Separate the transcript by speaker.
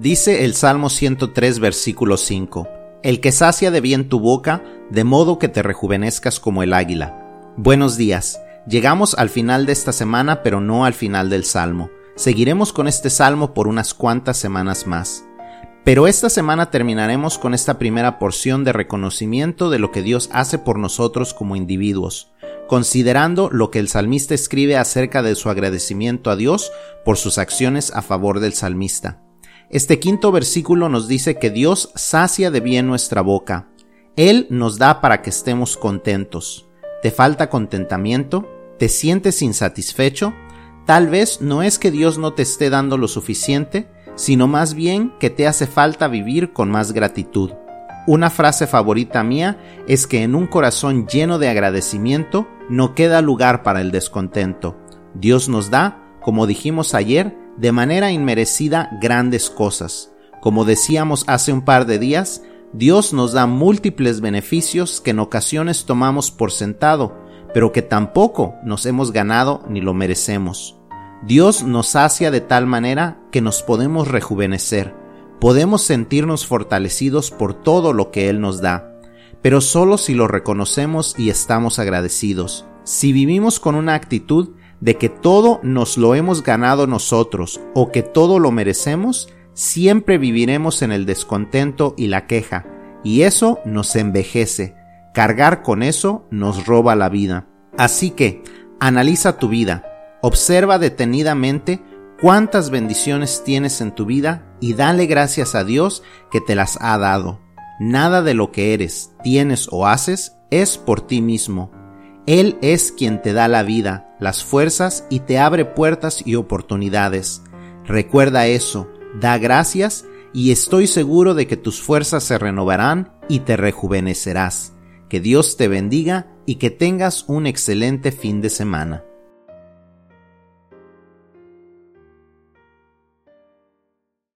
Speaker 1: Dice el Salmo 103, versículo 5, El que sacia de bien tu boca, de modo que te rejuvenezcas como el águila. Buenos días. Llegamos al final de esta semana, pero no al final del Salmo. Seguiremos con este Salmo por unas cuantas semanas más. Pero esta semana terminaremos con esta primera porción de reconocimiento de lo que Dios hace por nosotros como individuos, considerando lo que el salmista escribe acerca de su agradecimiento a Dios por sus acciones a favor del salmista. Este quinto versículo nos dice que Dios sacia de bien nuestra boca. Él nos da para que estemos contentos. ¿Te falta contentamiento? ¿Te sientes insatisfecho? Tal vez no es que Dios no te esté dando lo suficiente, sino más bien que te hace falta vivir con más gratitud. Una frase favorita mía es que en un corazón lleno de agradecimiento no queda lugar para el descontento. Dios nos da, como dijimos ayer, de manera inmerecida grandes cosas. Como decíamos hace un par de días, Dios nos da múltiples beneficios que en ocasiones tomamos por sentado, pero que tampoco nos hemos ganado ni lo merecemos. Dios nos sacia de tal manera que nos podemos rejuvenecer, podemos sentirnos fortalecidos por todo lo que Él nos da, pero solo si lo reconocemos y estamos agradecidos. Si vivimos con una actitud de que todo nos lo hemos ganado nosotros o que todo lo merecemos, siempre viviremos en el descontento y la queja, y eso nos envejece. Cargar con eso nos roba la vida. Así que, analiza tu vida, observa detenidamente cuántas bendiciones tienes en tu vida y dale gracias a Dios que te las ha dado. Nada de lo que eres, tienes o haces es por ti mismo él es quien te da la vida, las fuerzas y te abre puertas y oportunidades. Recuerda eso, da gracias y estoy seguro de que tus fuerzas se renovarán y te rejuvenecerás. Que Dios te bendiga y que tengas un excelente fin de semana.